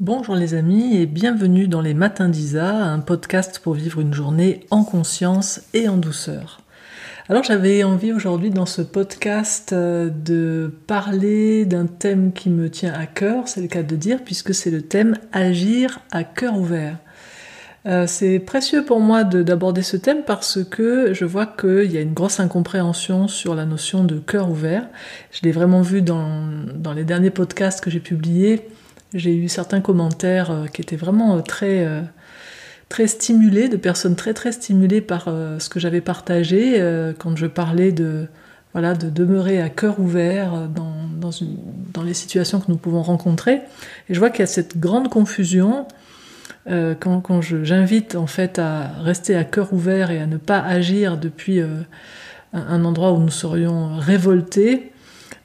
Bonjour les amis et bienvenue dans les Matins d'Isa, un podcast pour vivre une journée en conscience et en douceur. Alors j'avais envie aujourd'hui dans ce podcast euh, de parler d'un thème qui me tient à cœur, c'est le cas de dire, puisque c'est le thème Agir à cœur ouvert. Euh, c'est précieux pour moi d'aborder ce thème parce que je vois qu'il y a une grosse incompréhension sur la notion de cœur ouvert. Je l'ai vraiment vu dans, dans les derniers podcasts que j'ai publiés j'ai eu certains commentaires euh, qui étaient vraiment euh, très, euh, très stimulés, de personnes très très stimulées par ce que j'avais partagé quand je parlais de, voilà, de demeurer à cœur ouvert dans, dans, une, dans les situations que nous pouvons rencontrer. Et je vois qu'il y a cette grande confusion quand, quand j'invite en fait à rester à cœur ouvert et à ne pas agir depuis un endroit où nous serions révoltés.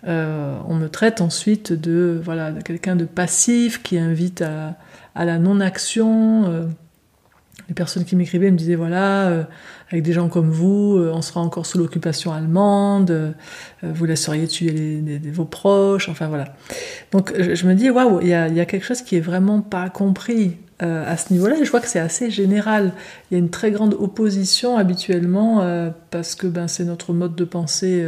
Euh, on me traite ensuite de voilà de quelqu'un de passif qui invite à, la non-action. Euh, les personnes qui m'écrivaient me disaient voilà, euh, avec des gens comme vous, on sera encore sous l'occupation allemande, vous laisseriez tuer vos proches, enfin voilà. Donc je, me dis waouh, il y a, quelque chose qui est vraiment pas compris à ce niveau-là. Je vois que c'est assez général. Il y a une très grande opposition habituellement parce que ben c'est notre mode de pensée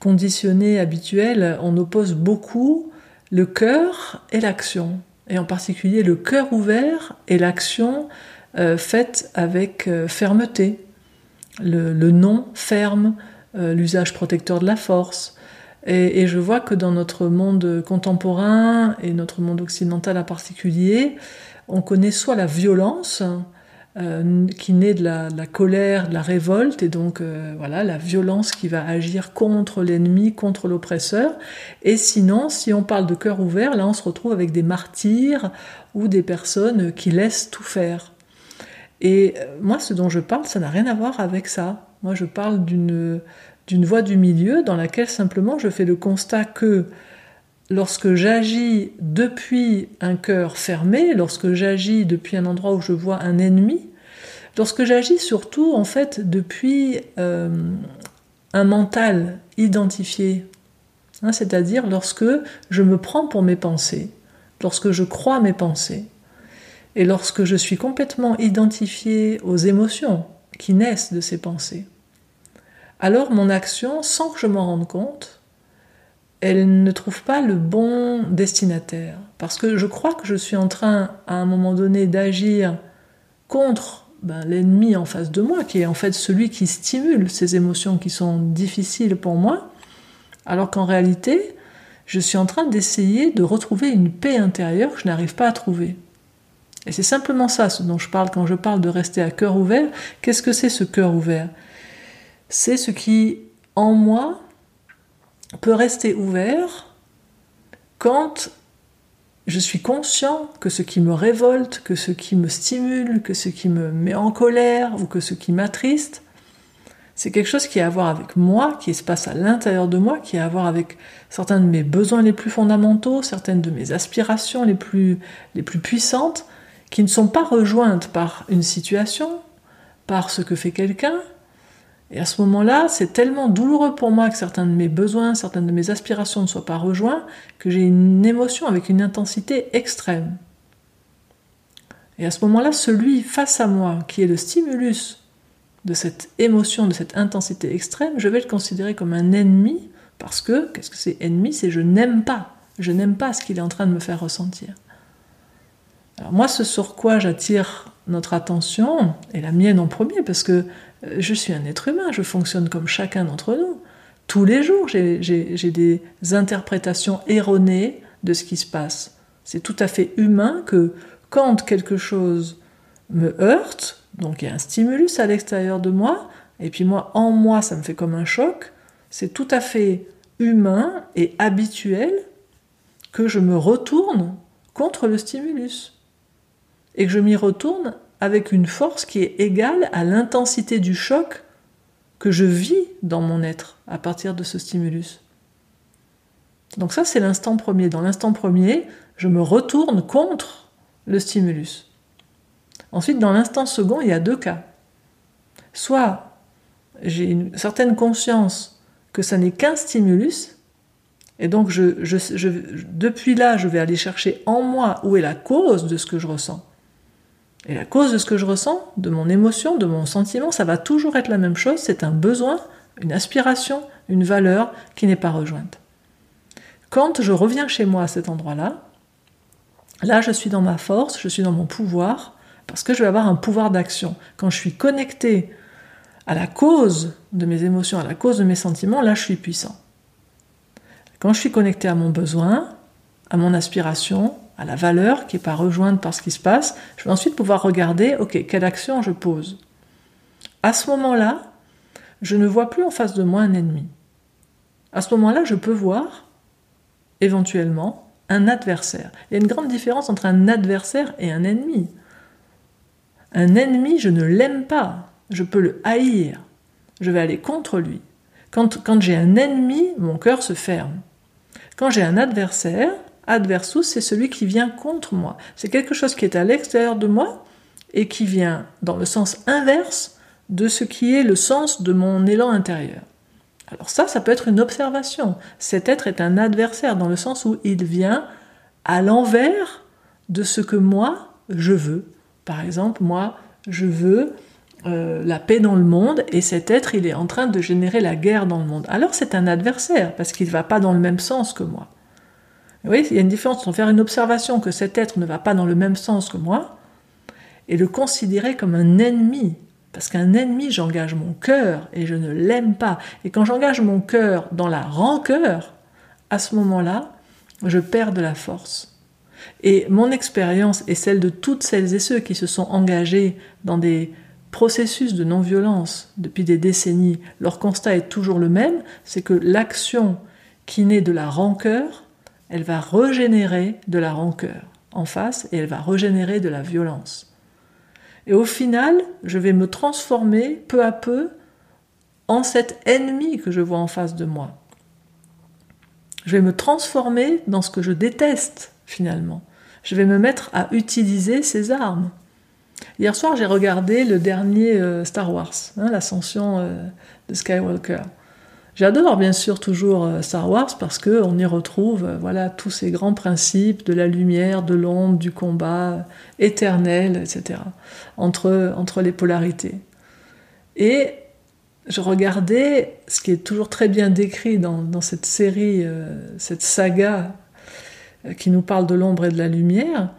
conditionné habituel, on oppose beaucoup le cœur et l'action, et en particulier le cœur ouvert et l'action euh, faite avec euh, fermeté. Le, non ferme, euh, l'usage protecteur de la force. Et, je vois que dans notre monde contemporain et notre monde occidental en particulier, on connaît soit la violence, euh, qui naît de la, colère, de la révolte, et donc euh, voilà la violence qui va agir contre l'ennemi, contre l'oppresseur. Et sinon, si on parle de cœur ouvert, là on se retrouve avec des martyrs ou des personnes qui laissent tout faire. Et euh, moi, ce dont je parle, ça n'a rien à voir avec ça. Moi, je parle d'une d'une voie du milieu dans laquelle simplement je fais le constat que lorsque j'agis depuis un cœur fermé, lorsque j'agis depuis un endroit où je vois un ennemi, lorsque j'agis surtout en fait depuis euh, un mental identifié, hein, c'est-à-dire lorsque je me prends pour mes pensées, lorsque je crois mes pensées, et lorsque je suis complètement identifié aux émotions qui naissent de ces pensées, alors mon action, sans que je m'en rende compte, elle ne trouve pas le bon destinataire. Parce que je crois que je suis en train, à un moment donné, d'agir contre ben, l'ennemi en face de moi, qui est en fait celui qui stimule ces émotions qui sont difficiles pour moi, alors qu'en réalité, je suis en train d'essayer de retrouver une paix intérieure que je n'arrive pas à trouver. Et c'est simplement ça ce dont je parle quand je parle de rester à cœur ouvert. Qu'est-ce que c'est ce cœur ouvert? C'est ce qui, en moi, peut rester ouvert quand je suis conscient que ce qui me révolte, que ce qui me stimule, que ce qui me met en colère ou que ce qui m'attriste, c'est quelque chose qui a à voir avec moi, qui se passe à l'intérieur de moi, qui a à voir avec certains de mes besoins les plus fondamentaux, certaines de mes aspirations les plus, les plus puissantes, qui ne sont pas rejointes par une situation, par ce que fait quelqu'un, et à ce moment-là, c'est tellement douloureux pour moi que certains de mes besoins, certaines de mes aspirations ne soient pas rejoints, que j'ai une émotion avec une intensité extrême. Et à ce moment-là, celui face à moi, qui est le stimulus de cette émotion, de cette intensité extrême, je vais le considérer comme un ennemi, parce que, qu'est-ce que c'est ennemi? C'est je n'aime pas. Je n'aime pas ce qu'il est en train de me faire ressentir. Alors moi, ce sur quoi j'attire notre attention, et la mienne en premier, parce que je suis un être humain, je fonctionne comme chacun d'entre nous. Tous les jours, j'ai des interprétations erronées de ce qui se passe. C'est tout à fait humain que quand quelque chose me heurte, donc il y a un stimulus à l'extérieur de moi, et puis moi, en moi, ça me fait comme un choc, c'est tout à fait humain et habituel que je me retourne contre le stimulus. Et que je m'y retourne avec une force qui est égale à l'intensité du choc que je vis dans mon être à partir de ce stimulus. Donc ça, c'est l'instant premier. Dans l'instant premier, je me retourne contre le stimulus. Ensuite, dans l'instant second, il y a deux cas. Soit j'ai une certaine conscience que ça n'est qu'un stimulus, Et donc, depuis là, je vais aller chercher en moi où est la cause de ce que je ressens. Et la cause de ce que je ressens, de mon émotion, de mon sentiment, ça va toujours être la même chose, c'est un besoin, une aspiration, une valeur qui n'est pas rejointe. Quand je reviens chez moi à cet endroit-là, là je suis dans ma force, je suis dans mon pouvoir, parce que je vais avoir un pouvoir d'action. Quand je suis connecté à la cause de mes émotions, à la cause de mes sentiments, là je suis puissant. Quand je suis connecté à mon besoin, à mon aspiration, à la valeur qui n'est pas rejointe par ce qui se passe, je vais ensuite pouvoir regarder, ok, quelle action je pose. À ce moment-là, je ne vois plus en face de moi un ennemi. À ce moment-là, je peux voir, éventuellement, un adversaire. Il y a une grande différence entre un adversaire et un ennemi. Un ennemi, je ne l'aime pas, je peux le haïr, je vais aller contre lui. Quand, quand j'ai un ennemi, mon cœur se ferme. Quand j'ai un adversaire, adversus, c'est celui qui vient contre moi. C'est quelque chose qui est à l'extérieur de moi et qui vient dans le sens inverse de ce qui est le sens de mon élan intérieur. Alors ça, ça peut être une observation. Cet être est un adversaire dans le sens où il vient à l'envers de ce que moi, je veux. Par exemple, moi, je veux euh, la paix dans le monde et cet être, il est en train de générer la guerre dans le monde. Alors c'est un adversaire parce qu'il ne va pas dans le même sens que moi. Vous il y a une différence entre faire une observation que cet être ne va pas dans le même sens que moi et le considérer comme un ennemi. Parce qu'un ennemi, j'engage mon cœur et je ne l'aime pas. Et quand j'engage mon cœur dans la rancœur, à ce moment-là, je perds de la force. Et mon expérience et celle de toutes celles et ceux qui se sont engagés dans des processus de non-violence depuis des décennies, leur constat est toujours le même, c'est que l'action qui naît de la rancœur elle va régénérer de la rancœur en face et elle va régénérer de la violence. Et au final, je vais me transformer peu à peu en cet ennemi que je vois en face de moi. Je vais me transformer dans ce que je déteste finalement. Je vais me mettre à utiliser ces armes. Hier soir, j'ai regardé le dernier euh, Star Wars, hein, l'ascension euh, de Skywalker. J'adore bien sûr toujours euh, Star Wars parce que on y retrouve euh, voilà tous ces grands principes de la lumière, de l'ombre, du combat euh, éternel, etc. entre entre les polarités. Et je regardais ce qui est toujours très bien décrit dans cette série, cette saga qui nous parle de l'ombre et de la lumière,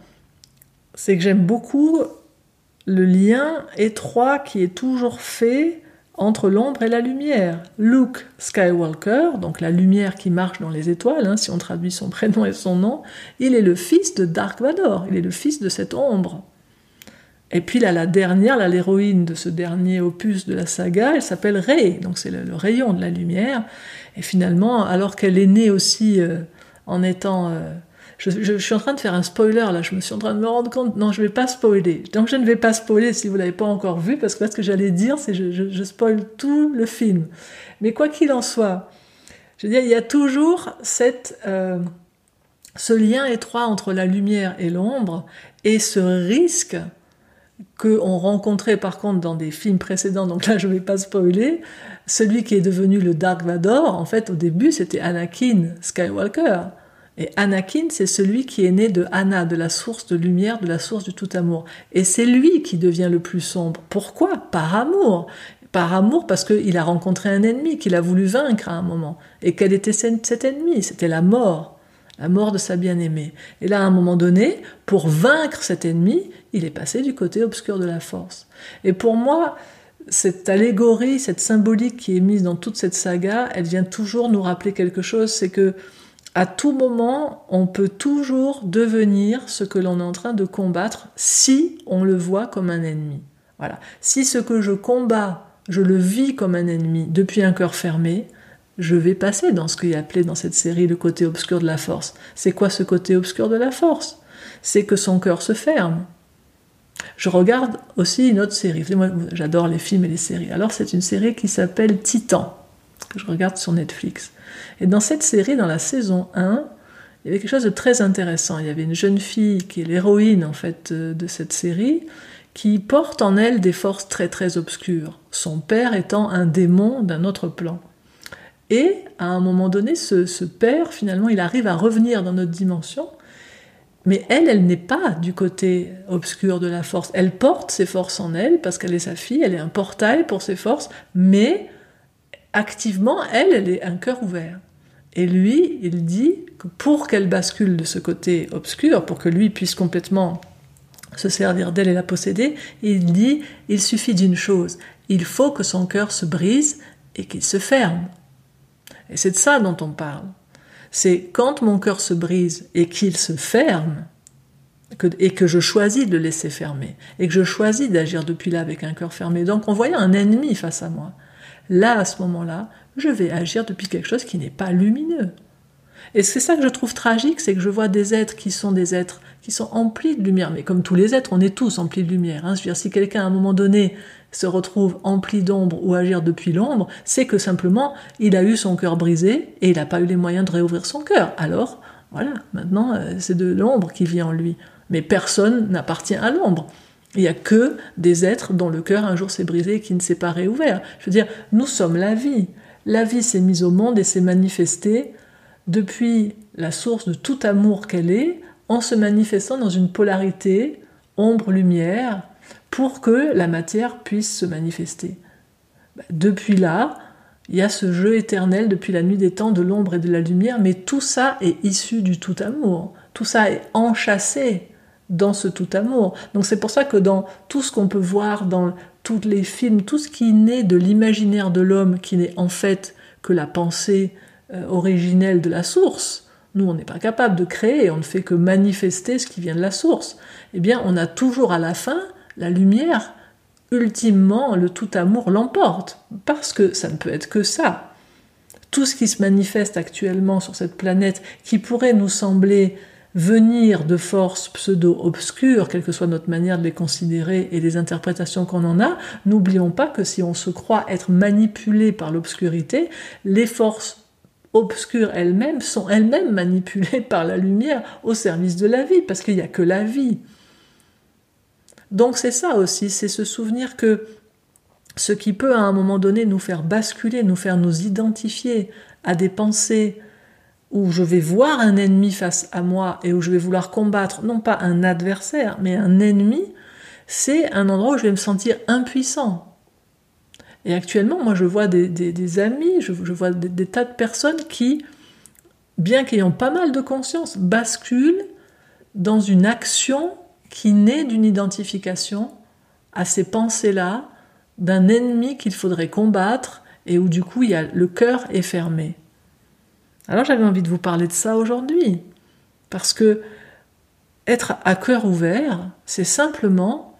c'est que j'aime beaucoup le lien étroit qui est toujours fait entre l'ombre et la lumière. Luke Skywalker, donc la lumière qui marche dans les étoiles, hein, si on traduit son prénom et son nom, il est le fils de Dark Vador, il est le fils de cette ombre. Et puis là, la dernière, l'héroïne de ce dernier opus de la saga, elle s'appelle Rey, donc c'est le, rayon de la lumière. Et finalement, alors qu'elle est née aussi euh, en étant euh, je, suis en train de faire un spoiler là, je me suis en train de me rendre compte. Non, je vais pas spoiler. Donc je ne vais pas spoiler si vous l'avez pas encore vu, parce que ce que j'allais dire, c'est je, je spoil tout le film. Mais quoi qu'il en soit, je veux dire, il y a toujours cette, euh, ce lien étroit entre la lumière et l'ombre, et ce risque qu'on rencontrait par contre dans des films précédents, donc là je ne vais pas spoiler, celui qui est devenu le Dark Vador, en fait au début c'était Anakin Skywalker. Et Anakin, c'est celui qui est né de Anna, de la source de lumière, de la source du tout amour. Et c'est lui qui devient le plus sombre. Pourquoi? Par amour. Par amour parce qu'il a rencontré un ennemi qu'il a voulu vaincre à un moment. Et quel était cet ennemi? C'était la mort. La mort de sa bien-aimée. Et là, à un moment donné, pour vaincre cet ennemi, il est passé du côté obscur de la force. Et pour moi, cette allégorie, cette symbolique qui est mise dans toute cette saga, elle vient toujours nous rappeler quelque chose, c'est que à tout moment, on peut toujours devenir ce que l'on est en train de combattre si on le voit comme un ennemi. Voilà. Si ce que je combats, je le vis comme un ennemi depuis un cœur fermé, je vais passer dans ce qu'il y a appelé dans cette série le côté obscur de la force. C'est quoi ce côté obscur de la force? C'est que son cœur se ferme. Je regarde aussi une autre série. J'adore les films et les séries. Alors, c'est une série qui s'appelle Titan, que je regarde sur Netflix. Et dans cette série, dans la saison 1, il y avait quelque chose de très intéressant. Il y avait une jeune fille qui est l'héroïne en fait de cette série, qui porte en elle des forces très très obscures. Son père étant un démon d'un autre plan. Et à un moment donné, ce, ce père, finalement, il arrive à revenir dans notre dimension mais elle, elle n'est pas du côté obscur de la force. Elle porte ses forces en elle parce qu'elle est sa fille, elle est un portail pour ses forces, mais activement, elle, elle est un cœur ouvert. Et lui, il dit que pour qu'elle bascule de ce côté obscur, pour que lui puisse complètement se servir d'elle et la posséder, il dit, il suffit d'une chose, il faut que son cœur se brise et qu'il se ferme. Et c'est de ça dont on parle c'est quand mon cœur se brise et qu'il se ferme, et que je choisis de le laisser fermer, et que je choisis d'agir depuis là avec un cœur fermé. Donc en voyant un ennemi face à moi, là, à ce moment-là, je vais agir depuis quelque chose qui n'est pas lumineux. Et c'est ça que je trouve tragique, c'est que je vois des êtres qui sont des êtres qui sont emplis de lumière. Mais comme tous les êtres, on est tous emplis de lumière. Hein. Je veux dire, si quelqu'un à un moment donné se retrouve empli d'ombre ou agir depuis l'ombre, c'est que simplement il a eu son cœur brisé et il n'a pas eu les moyens de réouvrir son cœur. Alors, voilà, maintenant euh, c'est de l'ombre qui vit en lui. Mais personne n'appartient à l'ombre. Il n'y a que des êtres dont le cœur un jour s'est brisé et qui ne s'est pas réouvert. Je veux dire, nous sommes la vie. La vie s'est mise au monde et s'est manifestée depuis la source de tout amour qu'elle est, en se manifestant dans une polarité ombre-lumière, pour que la matière puisse se manifester. Bah, depuis là, il y a ce jeu éternel depuis la nuit des temps de l'ombre et de la lumière, mais tout ça est issu du tout amour. Tout ça est enchâssé dans ce tout amour. Donc c'est pour ça que dans tout ce qu'on peut voir dans tous les films, tout ce qui naît de l'imaginaire de l'homme, qui n'est en fait que la pensée euh, originelle de la source, nous on n'est pas capable de créer, on ne fait que manifester ce qui vient de la source. Eh bien on a toujours à la fin la lumière, ultimement, le tout amour l'emporte, parce que ça ne peut être que ça. Tout ce qui se manifeste actuellement sur cette planète, qui pourrait nous sembler venir de forces pseudo-obscures, quelle que soit notre manière de les considérer et les interprétations qu'on en a, n'oublions pas que si on se croit être manipulé par l'obscurité, les forces obscures elles-mêmes sont elles-mêmes manipulées par la lumière au service de la vie, parce qu'il n'y a que la vie. Donc c'est ça aussi, c'est se souvenir que ce qui peut à un moment donné nous faire basculer, nous faire nous identifier à des pensées où je vais voir un ennemi face à moi et où je vais vouloir combattre, non pas un adversaire, mais un ennemi, c'est un endroit où je vais me sentir impuissant. Et actuellement, moi, je vois des, amis, je, vois des, tas de personnes qui, bien qu'ayant pas mal de conscience, basculent dans une action qui naît d'une identification à ces pensées-là d'un ennemi qu'il faudrait combattre et où du coup il y a, le cœur est fermé. Alors j'avais envie de vous parler de ça aujourd'hui, parce que être à cœur ouvert, c'est simplement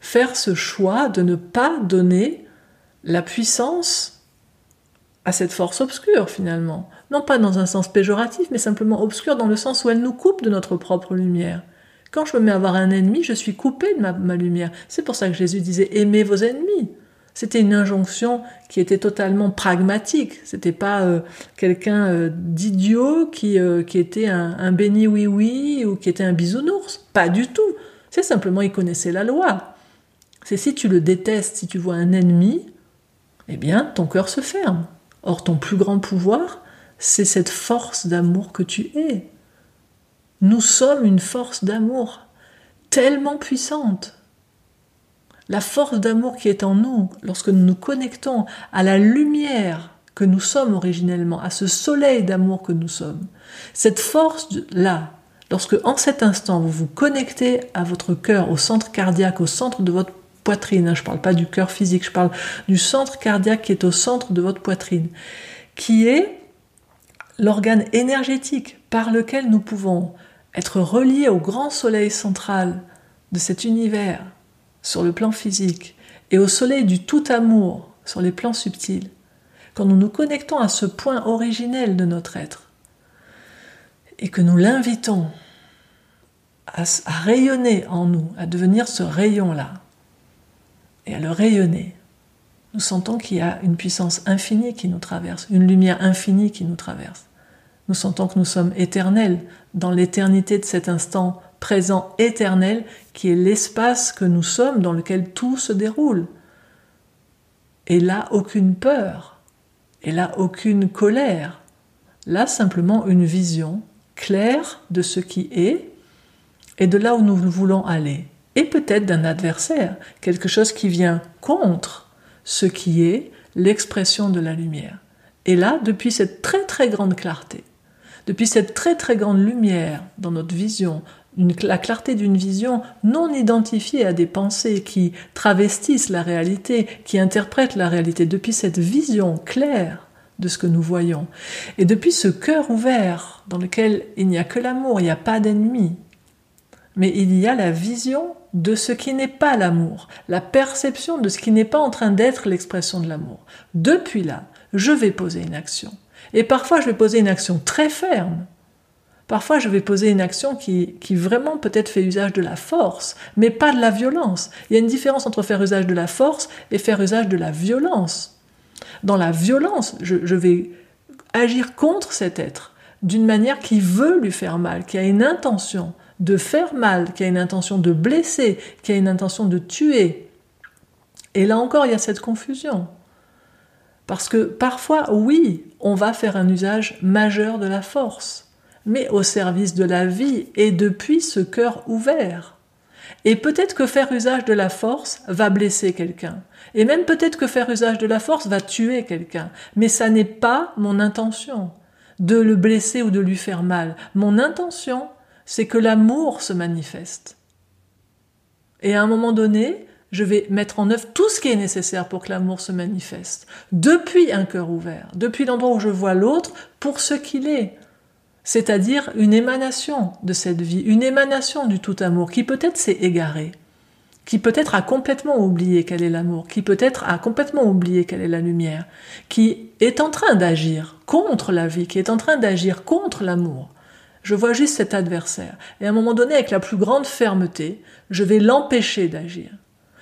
faire ce choix de ne pas donner la puissance à cette force obscure finalement. Non pas dans un sens péjoratif, mais simplement obscure dans le sens où elle nous coupe de notre propre lumière. Quand je me mets à avoir un ennemi, je suis coupé de ma, lumière. C'est pour ça que Jésus disait aimez vos ennemis. C'était une injonction qui était totalement pragmatique. C'était pas euh, quelqu'un euh, d'idiot qui, euh, était un, béni oui oui ou qui était un bisounours. Pas du tout. C'est simplement il connaissait la loi. C'est si tu le détestes, si tu vois un ennemi, eh bien ton cœur se ferme. Or ton plus grand pouvoir, c'est cette force d'amour que tu es. Nous sommes une force d'amour tellement puissante. La force d'amour qui est en nous, lorsque nous nous connectons à la lumière que nous sommes originellement, à ce soleil d'amour que nous sommes, cette force-là, lorsque en cet instant vous vous connectez à votre cœur, au centre cardiaque, au centre de votre poitrine, hein, je ne parle pas du cœur physique, je parle du centre cardiaque qui est au centre de votre poitrine, qui est l'organe énergétique par lequel nous pouvons être relié au grand soleil central de cet univers sur le plan physique et au soleil du tout amour sur les plans subtils, quand nous nous connectons à ce point originel de notre être et que nous l'invitons à, rayonner en nous, à devenir ce rayon-là et à le rayonner, nous sentons qu'il y a une puissance infinie qui nous traverse, une lumière infinie qui nous traverse. Nous sentons que nous sommes éternels dans l'éternité de cet instant présent éternel qui est l'espace que nous sommes dans lequel tout se déroule. Et là, aucune peur. Et là, aucune colère. Là, simplement une vision claire de ce qui est et de là où nous voulons aller. Et peut-être d'un adversaire, quelque chose qui vient contre ce qui est l'expression de la lumière. Et là, depuis cette très très grande clarté, depuis cette très très grande lumière dans notre vision, la clarté d'une vision non identifiée à des pensées qui travestissent la réalité, qui interprètent la réalité, depuis cette vision claire de ce que nous voyons, et depuis ce cœur ouvert dans lequel il n'y a que l'amour, il n'y a pas d'ennemi, mais il y a la vision de ce qui n'est pas l'amour, la perception de ce qui n'est pas en train d'être l'expression de l'amour. Depuis là, je vais poser une action. Et parfois, je vais poser une action très ferme, Parfois, je vais poser une action qui, vraiment peut-être fait usage de la force, mais pas de la violence. Il y a une différence entre faire usage de la force et faire usage de la violence. Dans la violence, je vais agir contre cet être d'une manière qui veut lui faire mal, qui a une intention de faire mal, qui a une intention de blesser, qui a une intention de tuer. Et là encore, il y a cette confusion. Parce que parfois, oui, on va faire un usage majeur de la force mais au service de la vie et depuis ce cœur ouvert. Et peut-être que faire usage de la force va blesser quelqu'un. Et même peut-être que faire usage de la force va tuer quelqu'un. Mais ça n'est pas mon intention de le blesser ou de lui faire mal. Mon intention, c'est que l'amour se manifeste. Et à un moment donné, je vais mettre en œuvre tout ce qui est nécessaire pour que l'amour se manifeste. Depuis un cœur ouvert, depuis l'endroit où je vois l'autre pour ce qu'il est, c'est-à-dire une émanation de cette vie, une émanation du tout amour, qui peut-être s'est égarée, qui peut-être a complètement oublié quel est l'amour, qui peut-être a complètement oublié quelle est la lumière, qui est en train d'agir contre la vie, qui est en train d'agir contre l'amour. Je vois juste cet adversaire. Et à un moment donné, avec la plus grande fermeté, je vais l'empêcher d'agir.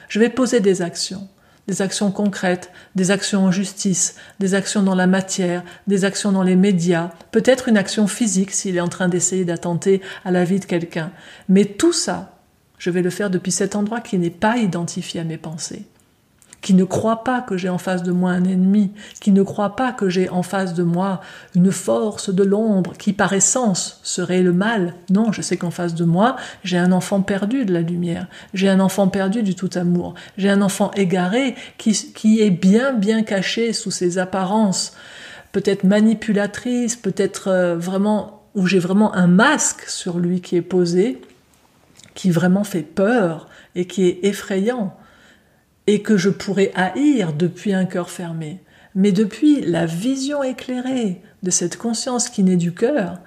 Je vais poser des actions des actions concrètes, des actions en justice, des actions dans la matière, des actions dans les médias, peut-être une action physique s'il est en train d'essayer d'attenter à la vie de quelqu'un. Mais tout ça, je vais le faire depuis cet endroit qui n'est pas identifié à mes pensées qui ne croit pas que j'ai en face de moi un ennemi, qui ne croit pas que j'ai en face de moi une force de l'ombre qui par essence serait le mal. Non, je sais qu'en face de moi, j'ai un enfant perdu de la lumière, j'ai un enfant perdu du tout amour, j'ai un enfant égaré qui, est bien bien caché sous ses apparences, peut-être manipulatrices, peut-être euh, vraiment où j'ai vraiment un masque sur lui qui est posé, qui vraiment fait peur et qui est effrayant et que je pourrais haïr depuis un cœur fermé. Mais depuis la vision éclairée de cette conscience qui naît du cœur,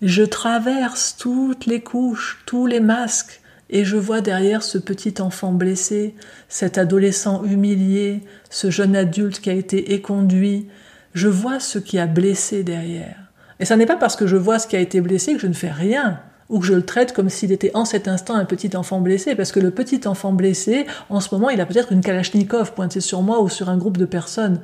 je traverse toutes les couches, tous les masques, et je vois derrière ce petit enfant blessé, cet adolescent humilié, ce jeune adulte qui a été éconduit, je vois ce qui a blessé derrière. Et ça n'est pas parce que je vois ce qui a été blessé que je ne fais rien ou que je le traite comme s'il était en cet instant un petit enfant blessé, parce que le petit enfant blessé, en ce moment, il a peut-être une Kalachnikov pointée sur moi ou sur un groupe de personnes.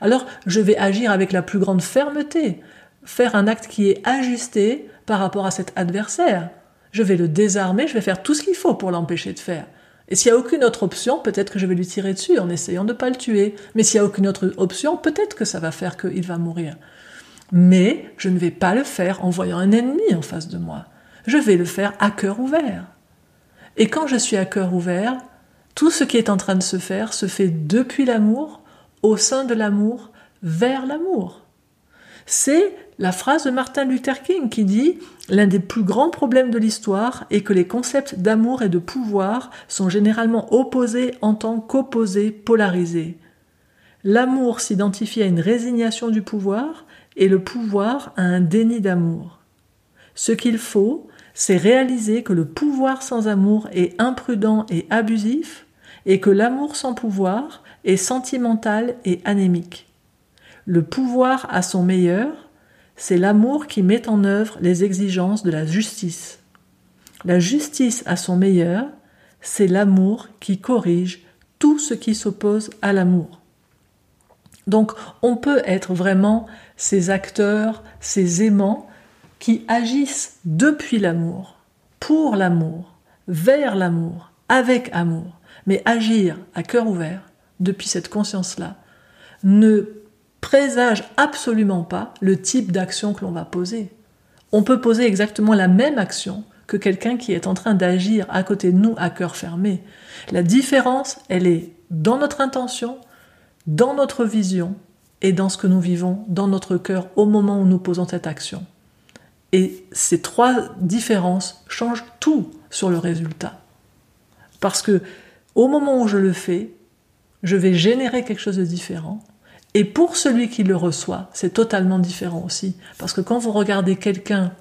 Alors, je vais agir avec la plus grande fermeté, faire un acte qui est ajusté par rapport à cet adversaire. Je vais le désarmer, je vais faire tout ce qu'il faut pour l'empêcher de faire. Et s'il n'y a aucune autre option, peut-être que je vais lui tirer dessus en essayant de ne pas le tuer. Mais s'il n'y a aucune autre option, peut-être que ça va faire qu'il va mourir. Mais je ne vais pas le faire en voyant un ennemi en face de moi je vais le faire à cœur ouvert. Et quand je suis à cœur ouvert, tout ce qui est en train de se faire se fait depuis l'amour, au sein de l'amour, vers l'amour. C'est la phrase de Martin Luther King qui dit L'un des plus grands problèmes de l'histoire est que les concepts d'amour et de pouvoir sont généralement opposés en tant qu'opposés polarisés. L'amour s'identifie à une résignation du pouvoir et le pouvoir à un déni d'amour. Ce qu'il faut, c'est réaliser que le pouvoir sans amour est imprudent et abusif, et que l'amour sans pouvoir est sentimental et anémique. Le pouvoir à son meilleur, c'est l'amour qui met en œuvre les exigences de la justice. La justice à son meilleur, c'est l'amour qui corrige tout ce qui s'oppose à l'amour. Donc on peut être vraiment ces acteurs, ces aimants qui agissent depuis l'amour, pour l'amour, vers l'amour, avec amour, mais agir à cœur ouvert depuis cette conscience-là, ne présage absolument pas le type d'action que l'on va poser. On peut poser exactement la même action que quelqu'un qui est en train d'agir à côté de nous à cœur fermé. La différence, elle est dans notre intention, dans notre vision et dans ce que nous vivons dans notre cœur au moment où nous posons cette action. Et ces trois différences changent tout sur le résultat. Parce que au moment où je le fais, je vais générer quelque chose de différent. Et pour celui qui le reçoit, c'est totalement différent aussi. Parce que quand vous regardez quelqu'un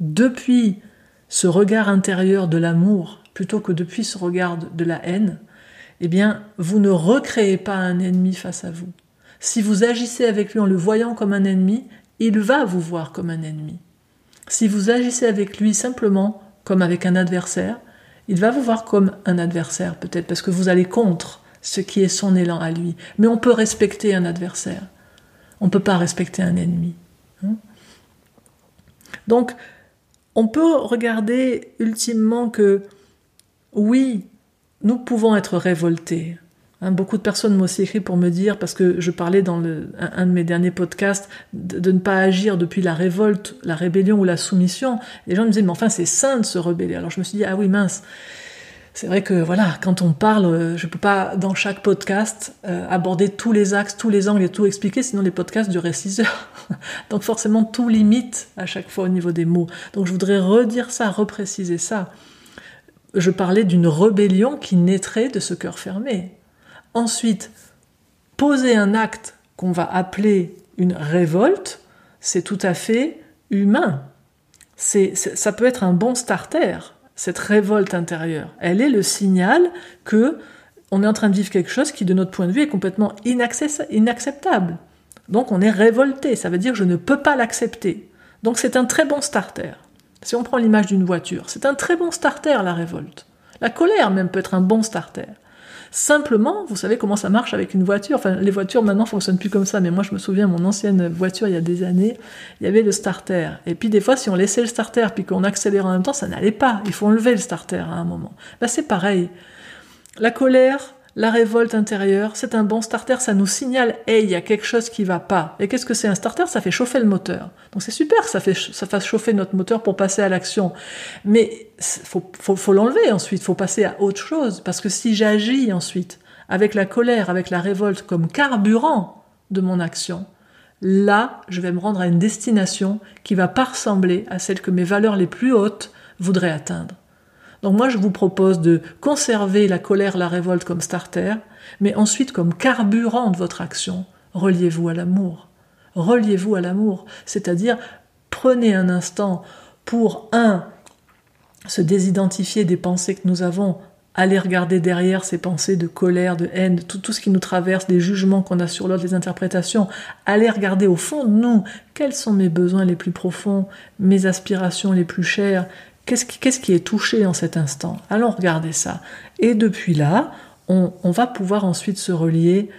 depuis ce regard intérieur de l'amour, plutôt que depuis ce regard de la haine, eh bien, vous ne recréez pas un ennemi face à vous. Si vous agissez avec lui en le voyant comme un ennemi, il va vous voir comme un ennemi. Si vous agissez avec lui simplement comme avec un adversaire, il va vous voir comme un adversaire peut-être parce que vous allez contre ce qui est son élan à lui. Mais on peut respecter un adversaire. On ne peut pas respecter un ennemi. Hein. Donc, on peut regarder ultimement que oui, nous pouvons être révoltés. Hein, beaucoup de personnes m'ont aussi écrit pour me dire, parce que je parlais dans un, de mes derniers podcasts, de, ne pas agir depuis la révolte, la rébellion ou la soumission. Les gens me disaient, mais enfin c'est sain de se rebeller. Alors je me suis dit, ah oui mince, c'est vrai que voilà, quand on parle, euh, je peux pas dans chaque podcast euh, aborder tous les axes, tous les angles et tout expliquer, sinon les podcasts dureraient 6 heures. Donc forcément tout limite à chaque fois au niveau des mots. Donc je voudrais redire ça, repréciser ça. Je parlais d'une rébellion qui naîtrait de ce cœur fermé. Ensuite, poser un acte qu'on va appeler une révolte, c'est tout à fait humain. C'est, ça peut être un bon starter, cette révolte intérieure. Elle est le signal que on est en train de vivre quelque chose qui, de notre point de vue, est complètement inacceptable. Donc on est révolté, ça veut dire je ne peux pas l'accepter. Donc c'est un très bon starter. Si on prend l'image d'une voiture, c'est un très bon starter la révolte. La colère même peut être un bon starter. Simplement, vous savez comment ça marche avec une voiture. Enfin, les voitures maintenant fonctionnent plus comme ça, mais moi je me souviens, mon ancienne voiture il y a des années, il y avait le starter. Et puis des fois, si on laissait le starter puis qu'on accélérait en même temps, ça n'allait pas. Il faut enlever le starter à un moment. Bah, c'est pareil. La colère, la révolte intérieure, c'est un bon starter, ça nous signale, hey, il y a quelque chose qui va pas. Et qu'est-ce que c'est un starter? Ça fait chauffer le moteur. Donc c'est super ça, fait, ça fasse chauffer notre moteur pour passer à l'action. Mais faut, faut, faut l'enlever ensuite, faut passer à autre chose. Parce que si j'agis ensuite avec la colère, avec la révolte comme carburant de mon action, là, je vais me rendre à une destination qui va pas ressembler à celle que mes valeurs les plus hautes voudraient atteindre. Donc moi, je vous propose de conserver la colère, la révolte comme starter, mais ensuite comme carburant de votre action, reliez-vous à l'amour. Reliez-vous à l'amour, c'est-à-dire prenez un instant pour, un, se désidentifier des pensées que nous avons, aller regarder derrière ces pensées de colère, de haine, tout, ce qui nous traverse, des jugements qu'on a sur l'autre, des interprétations, aller regarder au fond de nous quels sont mes besoins les plus profonds, mes aspirations les plus chères, Qu'est-ce qui, est touché en cet instant? Allons regarder ça. Et depuis là, on, va pouvoir ensuite se relier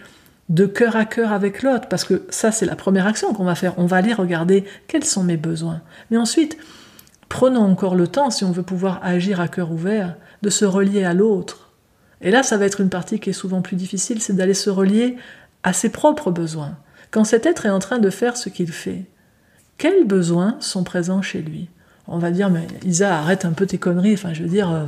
de cœur à cœur avec l'autre, parce que ça, c'est la première action qu'on va faire. On va aller regarder quels sont mes besoins. Mais ensuite, prenons encore le temps, si on veut pouvoir agir à cœur ouvert, de se relier à l'autre. Et là, ça va être une partie qui est souvent plus difficile, c'est d'aller se relier à ses propres besoins. Quand cet être est en train de faire ce qu'il fait, quels besoins sont présents chez lui? On va dire, mais Isa, arrête un peu tes conneries. Enfin, je veux dire, euh,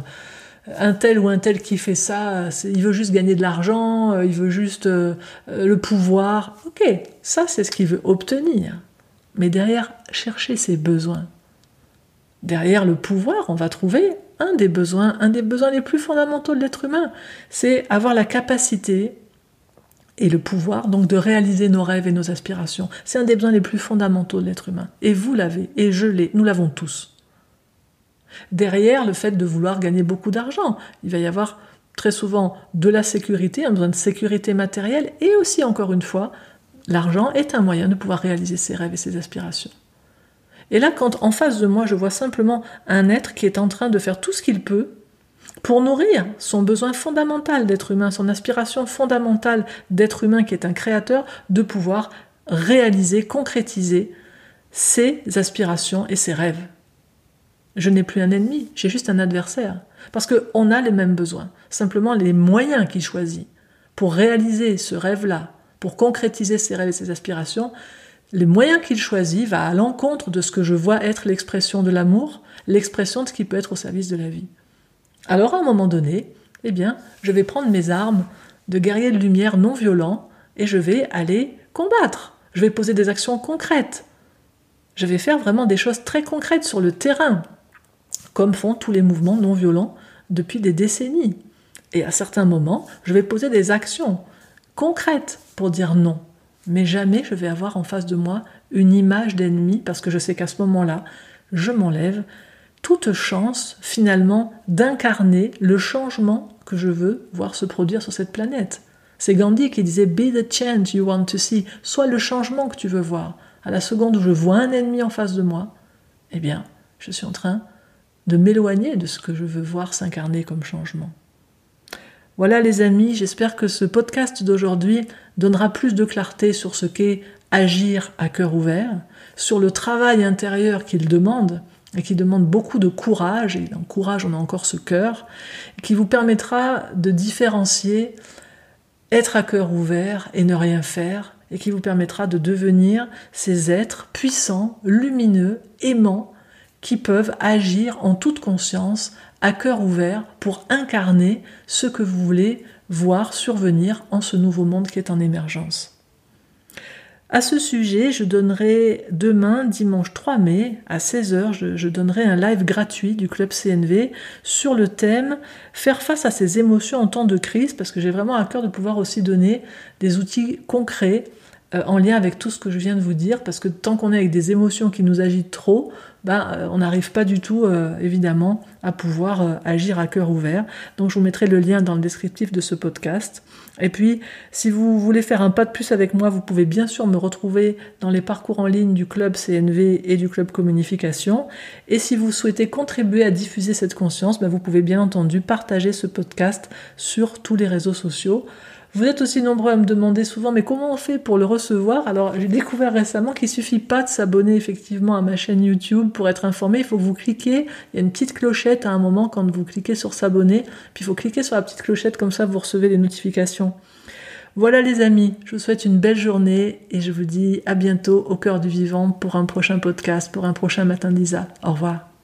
un tel ou un tel qui fait ça, il veut juste gagner de l'argent, euh, il veut juste euh, le pouvoir. Ok, ça c'est ce qu'il veut obtenir. Mais derrière, chercher ses besoins. Derrière le pouvoir, on va trouver un des besoins, un des besoins les plus fondamentaux de l'être humain. C'est avoir la capacité et le pouvoir donc de réaliser nos rêves et nos aspirations. C'est un des besoins les plus fondamentaux de l'être humain. Et vous l'avez, et je l'ai, nous l'avons tous. Derrière le fait de vouloir gagner beaucoup d'argent, il va y avoir très souvent de la sécurité, un besoin de sécurité matérielle, et aussi encore une fois, l'argent est un moyen de pouvoir réaliser ses rêves et ses aspirations. Et là, quand en face de moi, je vois simplement un être qui est en train de faire tout ce qu'il peut pour nourrir son besoin fondamental d'être humain, son aspiration fondamentale d'être humain qui est un créateur, de pouvoir réaliser, concrétiser ses aspirations et ses rêves. Je n'ai plus un ennemi, j'ai juste un adversaire. Parce qu'on a les mêmes besoins, simplement les moyens qu'il choisit pour réaliser ce rêve-là, pour concrétiser ses rêves et ses aspirations, les moyens qu'il choisit va à l'encontre de ce que je vois être l'expression de l'amour, l'expression de ce qui peut être au service de la vie. Alors à un moment donné, eh bien, je vais prendre mes armes de guerrier de lumière non violent et je vais aller combattre. Je vais poser des actions concrètes. Je vais faire vraiment des choses très concrètes sur le terrain, comme font tous les mouvements non violents depuis des décennies. Et à certains moments, je vais poser des actions concrètes pour dire non. Mais jamais je vais avoir en face de moi une image d'ennemi parce que je sais qu'à ce moment-là, je m'enlève toute chance finalement d'incarner le changement que je veux voir se produire sur cette planète. C'est Gandhi qui disait Be the change you want to see. Sois le changement que tu veux voir. À la seconde où je vois un ennemi en face de moi, eh bien, je suis en train de m'éloigner de ce que je veux voir s'incarner comme changement. Voilà les amis, j'espère que ce podcast d'aujourd'hui donnera plus de clarté sur ce qu'est agir à cœur ouvert, sur le travail intérieur qu'il demande, et qui demande beaucoup de courage, et dans courage on a encore ce cœur, qui vous permettra de différencier être à cœur ouvert et ne rien faire, et qui vous permettra de devenir ces êtres puissants, lumineux, aimants, qui peuvent agir en toute conscience, à cœur ouvert, pour incarner ce que vous voulez voir survenir en ce nouveau monde qui est en émergence. À ce sujet, je donnerai demain, dimanche 3 mai, à 16h, je, donnerai un live gratuit du club CNV sur le thème Faire face à ses émotions en temps de crise, parce que j'ai vraiment à cœur de pouvoir aussi donner des outils concrets euh, en lien avec tout ce que je viens de vous dire, parce que tant qu'on est avec des émotions qui nous agitent trop, ben, euh, on n'arrive pas du tout, euh, évidemment, à pouvoir agir à cœur ouvert. Donc je vous mettrai le lien dans le descriptif de ce podcast. Et puis, si vous voulez faire un pas de plus avec moi, vous pouvez bien sûr me retrouver dans les parcours en ligne du club CNV et du club Communication. Et si vous souhaitez contribuer à diffuser cette conscience, ben, vous pouvez bien entendu partager ce podcast sur tous les réseaux sociaux. Vous êtes aussi nombreux à me demander souvent, mais comment on fait pour le recevoir? Alors, j'ai découvert récemment qu'il suffit pas de s'abonner effectivement à ma chaîne YouTube pour être informé. Il faut vous cliquez. Il y a une petite clochette à un moment quand vous cliquez sur s'abonner. Puis il faut cliquer sur la petite clochette comme ça vous recevez les notifications. Voilà les amis, je vous souhaite une belle journée et je vous dis à bientôt au cœur du vivant pour un prochain podcast, pour un prochain matin d'Isa. Au revoir.